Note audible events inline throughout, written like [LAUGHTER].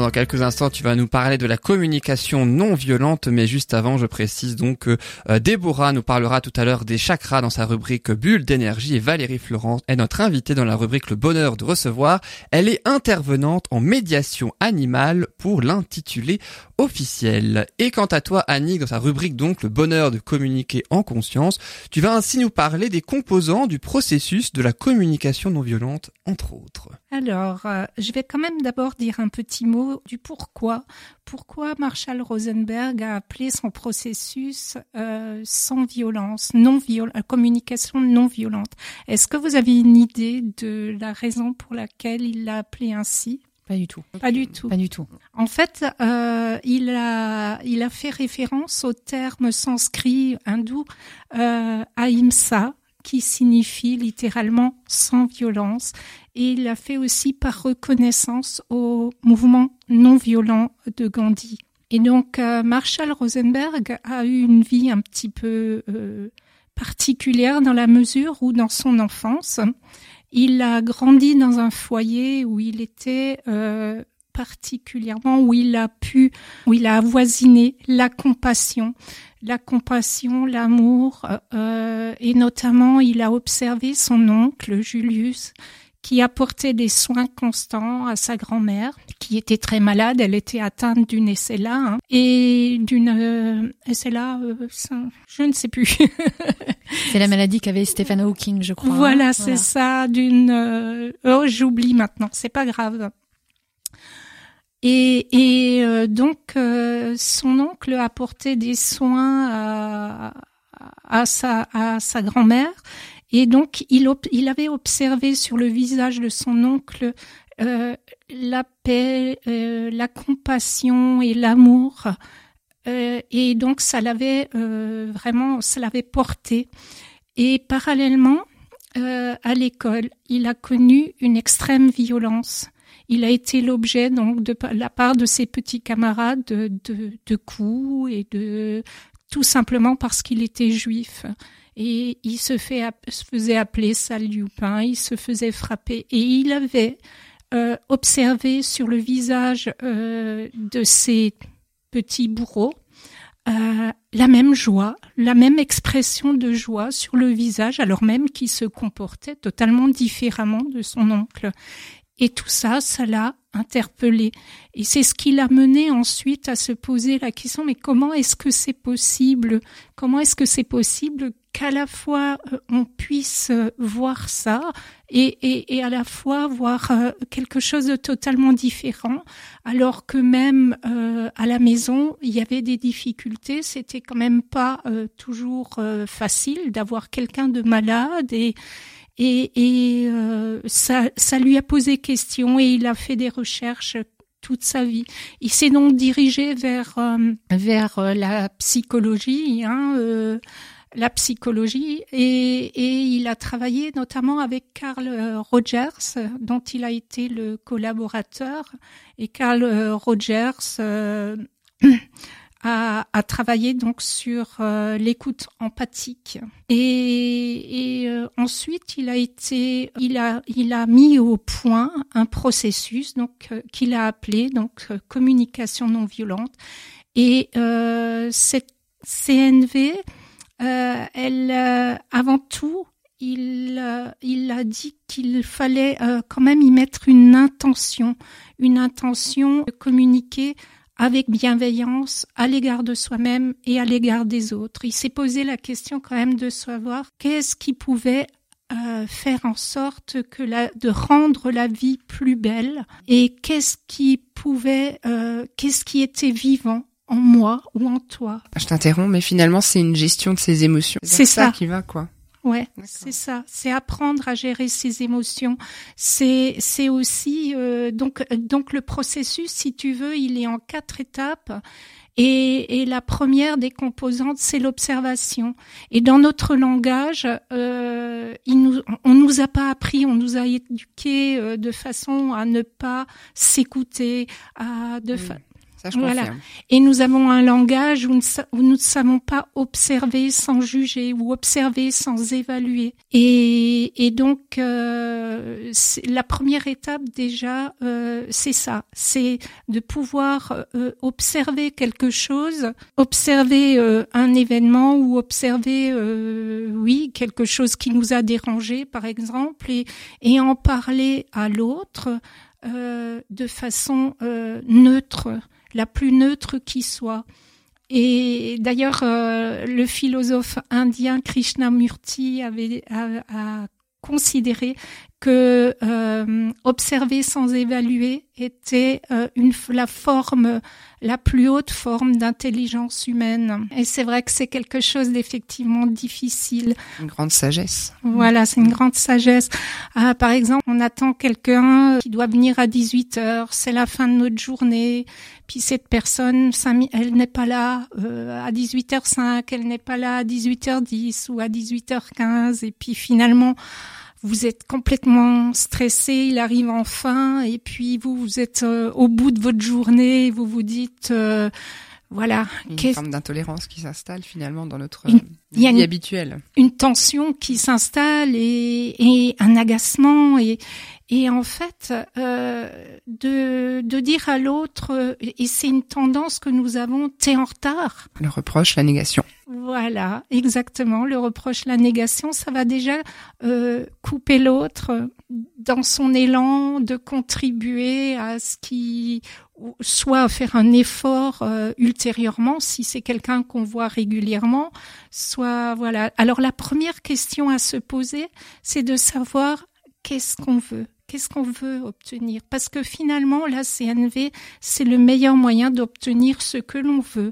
dans quelques instants, tu vas nous parler de la communication non violente, mais juste avant, je précise donc que euh, Déborah nous parlera tout à l'heure des chakras dans sa rubrique Bulle d'énergie et Valérie Florence est notre invitée dans la rubrique Le bonheur de recevoir. Elle est intervenante en médiation animale pour l'intituler officiel. Et quant à toi, Annick, dans sa rubrique donc Le bonheur de communiquer en conscience, tu vas ainsi nous parler des composants du processus de la communication non violente, entre autres. Alors, euh, je vais quand même d'abord dire un petit mot du pourquoi. Pourquoi Marshall Rosenberg a appelé son processus euh, sans violence, non viol euh, communication non violente? Est-ce que vous avez une idée de la raison pour laquelle il l'a appelé ainsi? Pas du tout. Pas du tout. Pas du tout. En fait, euh, il a il a fait référence au terme sanskrit hindou euh, ahimsa, qui signifie littéralement sans violence. Et il l'a fait aussi par reconnaissance au mouvement non violent de Gandhi. Et donc, euh, Marshall Rosenberg a eu une vie un petit peu euh, particulière dans la mesure où, dans son enfance, il a grandi dans un foyer où il était euh, particulièrement, où il a pu, où il a avoisiné la compassion, la compassion, l'amour, euh, et notamment il a observé son oncle Julius qui apportait des soins constants à sa grand-mère, qui était très malade. Elle était atteinte d'une SLA hein, et d'une euh, SLA, euh, je ne sais plus. [LAUGHS] c'est la maladie qu'avait Stephen Hawking, je crois. Voilà, c'est ça. D'une euh, oh, j'oublie maintenant. C'est pas grave. Et, et euh, donc son oncle apportait des soins à, à sa à sa grand-mère et donc, il, il avait observé sur le visage de son oncle euh, la paix, euh, la compassion et l'amour. Euh, et donc, ça l'avait euh, vraiment, ça l'avait porté. Et parallèlement, euh, à l'école, il a connu une extrême violence. Il a été l'objet donc de la part de ses petits camarades de, coups et de tout simplement parce qu'il était juif et il se, faisait appeler sale Lupin, il se faisait frapper et il avait euh, observé sur le visage euh, de ses petits bourreaux euh, la même joie, la même expression de joie sur le visage, alors même qu'il se comportait totalement différemment de son oncle. Et tout ça, ça l'a interpellé. Et c'est ce qui l'a mené ensuite à se poser la question, mais comment est-ce que c'est possible? Comment est-ce que c'est possible qu'à la fois euh, on puisse euh, voir ça et, à la fois voir euh, quelque chose de totalement différent, alors que même à la maison, il y avait des difficultés, c'était quand même pas toujours facile d'avoir quelqu'un de malade et et, et euh, ça, ça lui a posé question et il a fait des recherches toute sa vie. Il s'est donc dirigé vers euh, vers euh, la psychologie, hein, la psychologie, et, et, il a travaillé notamment avec Carl Rogers, dont il a été le collaborateur. Et Carl Rogers [CLEARS THROAT] à, à travailler donc sur euh, l'écoute empathique. Et, et euh, ensuite il a été il a il a mis au point un processus donc euh, qu'il a appelé donc communication non violente. Et cette CNV elle avant tout il, il a dit qu'il fallait quand même y mettre une intention, une intention de communiquer avec bienveillance à l'égard de soi-même et à l'égard des autres. Il s'est posé la question quand même de savoir qu'est-ce qui pouvait euh, faire en sorte que la, de rendre la vie plus belle et qu'est-ce qui pouvait, euh, qu'est-ce qui était vivant en moi ou en toi. Je t'interromps, mais finalement c'est une gestion de ses émotions. C'est ça. qui va quoi. Ouais, c'est ça. C'est apprendre à gérer ses émotions. C'est c'est aussi euh, donc donc le processus, si tu veux, il est en quatre étapes. Et, et la première des composantes, c'est l'observation. Et dans notre langage, euh, il nous, on nous a pas appris, on nous a éduqué euh, de façon à ne pas s'écouter, à de Ça, je Voilà. confirme. Et nous avons un langage où, nous ne savons pas observer sans juger ou observer sans évaluer. Et, et donc, euh, la première étape déjà, euh, c'est ça, c'est de pouvoir euh, observer quelque chose, observer euh, un événement ou observer, euh, oui, quelque chose qui nous a dérangé, par exemple, et, et en parler à l'autre euh, de façon euh, neutre la plus neutre qui soit. Et d'ailleurs, euh, le philosophe indien Krishnamurti avait a, a considéré que euh, observer sans évaluer était euh, une, la forme, la plus haute forme d'intelligence humaine. Et c'est vrai que c'est quelque chose d'effectivement difficile. Une grande sagesse. Voilà, c'est une grande sagesse. Ah, par exemple, on attend quelqu'un qui doit venir à 18 heures, c'est la fin de notre journée, puis cette personne, mi- elle n'est pas là euh, à 18h05, elle n'est pas là à 18h10 ou à 18h15, et puis finalement, vous êtes complètement stressé, il arrive enfin, et puis vous, vous êtes euh, au bout de votre journée, vous vous dites, euh, voilà, Une forme d'intolérance qui s'installe finalement dans notre Une- vie une- habituelle. une tension qui s'installe et, et un agacement et, et en fait euh, de, de dire à l'autre euh, et c'est une tendance que nous avons t'es en retard Le reproche, la négation. voilà exactement le reproche la négation ça va déjà euh, couper l'autre dans son élan de contribuer à ce qui soit à faire un effort euh, ultérieurement si c'est quelqu'un qu'on voit régulièrement soit voilà. Alors la première question à se poser, c'est de savoir qu'est-ce qu'on veut, qu'est-ce qu'on veut obtenir, parce que finalement la CNV c'est le meilleur moyen d'obtenir ce que l'on veut,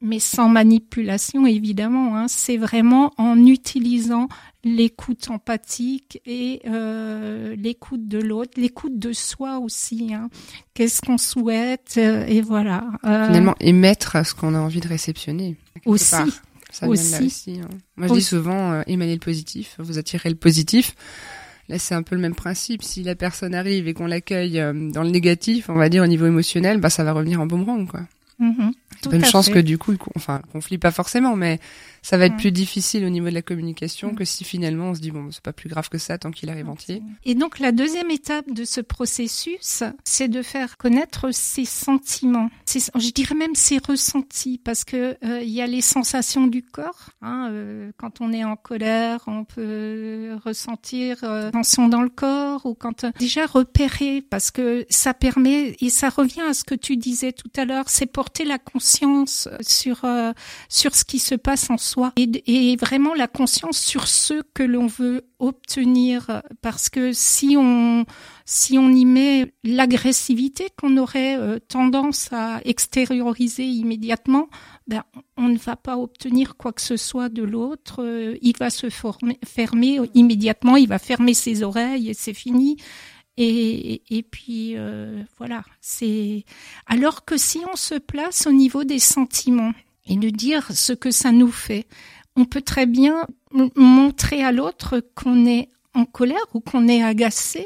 mais sans manipulation évidemment. Hein. C'est vraiment en utilisant l'écoute empathique et euh, l'écoute de l'autre, l'écoute de soi aussi. Hein. Qu'est-ce qu'on souhaite euh, et voilà. Euh, Finalement, émettre ce qu'on a envie de réceptionner. aussi. part. Ça vient de là Aussi. aussi. hein. Moi, je dis souvent, émanez le positif, vous attirez le positif. Là, c'est un peu le même principe. Si la personne arrive et qu'on l'accueille euh, dans le négatif, on va dire au niveau émotionnel, bah ça va revenir en boomerang, quoi. Tout une à chance fait. que du coup, enfin, conflit pas forcément, mais ça va être Mm. plus difficile au niveau de la communication Mm. que si finalement on se dit bon, c'est pas plus grave que ça tant qu'il arrive entier. Et donc la deuxième étape de ce processus, c'est de faire connaître ses sentiments, ses- je dirais même ses ressentis, parce que euh, il y a les sensations du corps. Hein, euh, quand on est en colère, on peut ressentir euh, tension dans le corps, ou quand déjà repérer, parce que ça permet et ça revient à ce que tu disais tout à l'heure, c'est porter la conscience sur sur ce qui se passe en soi et, vraiment la conscience sur ce que l'on veut obtenir parce que si on si on y met l'agressivité qu'on aurait euh, tendance à extérioriser immédiatement, ben on ne va pas obtenir quoi que ce soit de l'autre. euh, il va se fermer immédiatement, il va fermer ses oreilles et c'est fini. Et, et puis euh, voilà, c'est alors que si on se place au niveau des sentiments et de dire ce que ça nous fait, on peut très bien montrer à l'autre qu'on est en colère ou qu'on est agacé,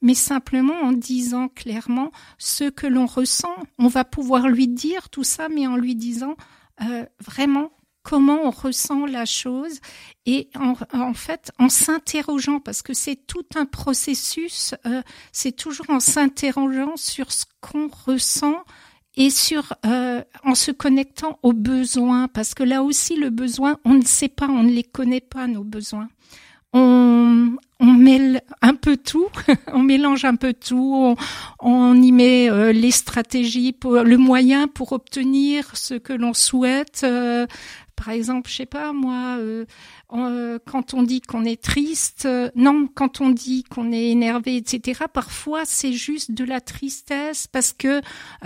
mais simplement en disant clairement ce que l'on ressent. On va pouvoir lui dire tout ça, mais en lui disant euh, vraiment comment on ressent la chose et en, en fait en s'interrogeant parce que c'est tout un processus, euh, c'est toujours en s'interrogeant sur ce qu'on ressent et sur euh, en se connectant aux besoins parce que là aussi le besoin on ne sait pas on ne les connaît pas nos besoins. On on mêle un peu tout [LAUGHS] on mélange un peu tout on, y met euh, les stratégies pour le moyen pour obtenir ce que l'on souhaite euh, par exemple, je sais pas moi, euh, euh, quand on dit qu'on est triste, euh, non, quand on dit qu'on est énervé, etc. Parfois, c'est juste de la tristesse parce que, euh,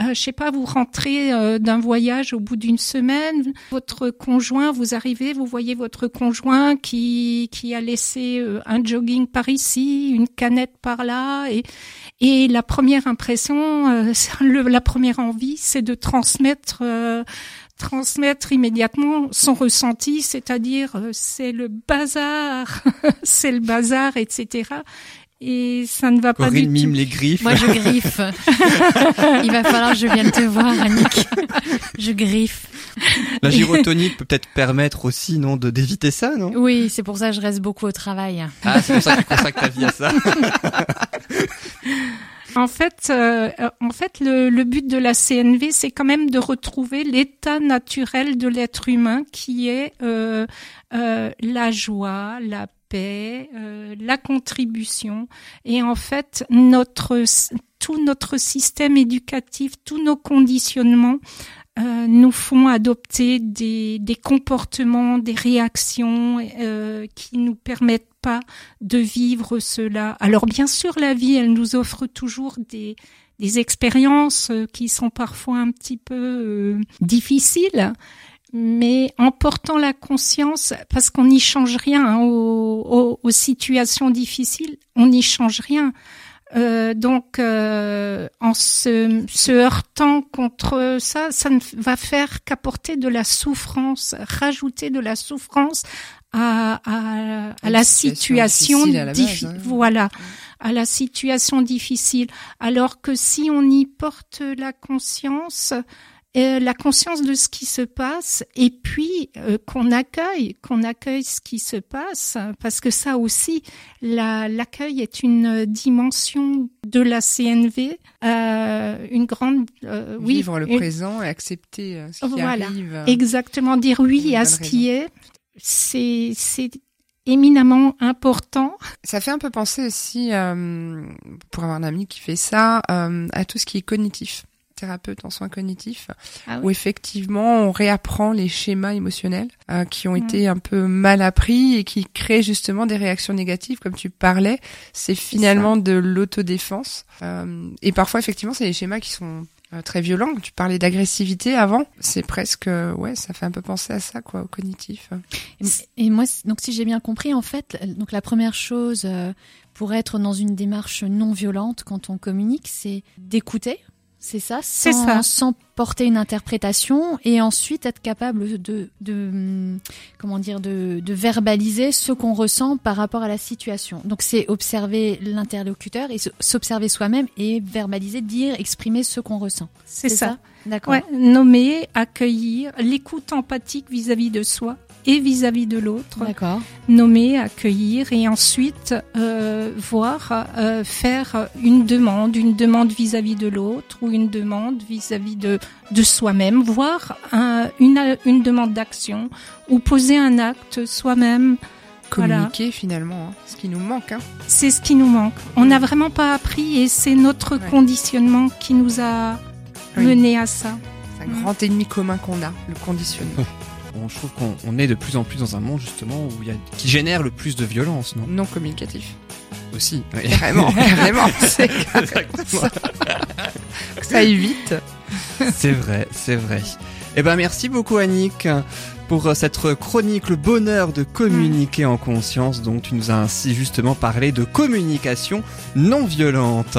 je sais pas, vous rentrez euh, d'un voyage au bout d'une semaine, votre conjoint, vous arrivez, vous voyez votre conjoint qui qui a laissé euh, un jogging par ici, une canette par là, et et la première impression, [LAUGHS] le, la première envie, c'est de transmettre. Transmettre immédiatement son ressenti, c'est-à-dire euh, c'est le bazar, [LAUGHS] c'est le bazar, etc. et ça ne va pas Corinne du mime tout. les griffes. Moi, je griffe. [LAUGHS] Il va falloir que je vienne te voir, Annick. Je griffe. La gyrotonique peut peut-être permettre aussi, non, de d'éviter ça, non? Oui, c'est pour ça que je reste beaucoup au travail. Ah, c'est pour ça que tu consacres ta vie à ça. [LAUGHS] En fait, euh, euh, en fait, le, but de la CNV, c'est quand même de retrouver l'état naturel de l'être humain, qui est euh, la joie, la paix, la contribution. Et en fait, notre tout notre système éducatif, tous nos conditionnements euh, nous font adopter des, des comportements, des réactions euh, qui nous permettent pas de vivre cela. Alors bien sûr, la vie, elle nous offre toujours des, des expériences euh, qui sont parfois un petit peu euh, difficiles, mais en portant la conscience, parce qu'on n'y change rien hein, aux, aux, aux situations difficiles, on n'y change rien. Euh, donc, euh, en se, se heurtant contre ça, ça ne va faire qu'apporter de la souffrance, rajouter de la souffrance à, à, à la situation, difficile à la base, diffi- hein. voilà, à la situation difficile. Alors que si on y porte la conscience, euh, la conscience de ce qui se passe, et puis euh, qu'on accueille, qu'on accueille ce qui se passe, parce que ça aussi, la- l'accueil est une dimension de la CNV, euh, une grande, euh, oui, Vivre le une- présent et accepter euh, ce qui Voilà. arrive. euh, Exactement, dire oui à ce qui est, c'est c'est éminemment important. Ça fait un peu penser aussi, euh, pour avoir un ami qui fait ça, euh, à tout ce qui est cognitif thérapeute en soins cognitifs, Ah où effectivement on réapprend les schémas émotionnels euh, qui ont Mm. été un peu mal appris et qui créent justement des réactions négatives, comme tu parlais. C'est finalement de l'autodéfense. Euh, et parfois effectivement c'est des schémas qui sont euh, très violents. Tu parlais d'agressivité avant, c'est presque euh, ouais, ça fait un peu penser à ça quoi, au cognitif. Et, et moi, donc si j'ai bien compris, en fait, donc la première chose euh, pour être dans une démarche non violente quand on communique, c'est d'écouter. C'est ça, C'est sans, ça. sans porter une interprétation et ensuite être capable de, de comment dire, de, de verbaliser ce qu'on ressent par rapport à la situation. Donc c'est observer l'interlocuteur et s'observer soi-même et verbaliser, dire, exprimer ce qu'on ressent. C'est ça? D'accord. Ouais, nommer, accueillir, l'écoute empathique vis-à-vis de soi et vis-à-vis de l'autre. D'accord. Nommer, accueillir et ensuite euh, voir, euh, faire une demande, une demande vis-à-vis de l'autre ou une demande vis-à-vis de, de soi-même, voir un- une, une demande d'action ou poser un acte soi-même. Voilà. Communiquer finalement, hein, ce qui nous manque. Hein. C'est ce qui nous manque. On n'a vraiment pas appris et c'est notre Ouais. conditionnement qui nous a Oui. mené à ça. C'est un grand ennemi commun qu'on a, le conditionnement. [LAUGHS] Bon, je trouve qu'on on est de plus en plus dans un monde justement où il y a qui génère le plus de violence, non? Non communicatif. Aussi. Oui. Carrément, carrément. [LAUGHS] C'est Exactement. ça. Ça évite. C'est vrai, c'est vrai. Eh ben merci beaucoup Annick pour euh, cette chronique le bonheur de communiquer en conscience dont tu nous as ainsi justement parlé de communication non violente.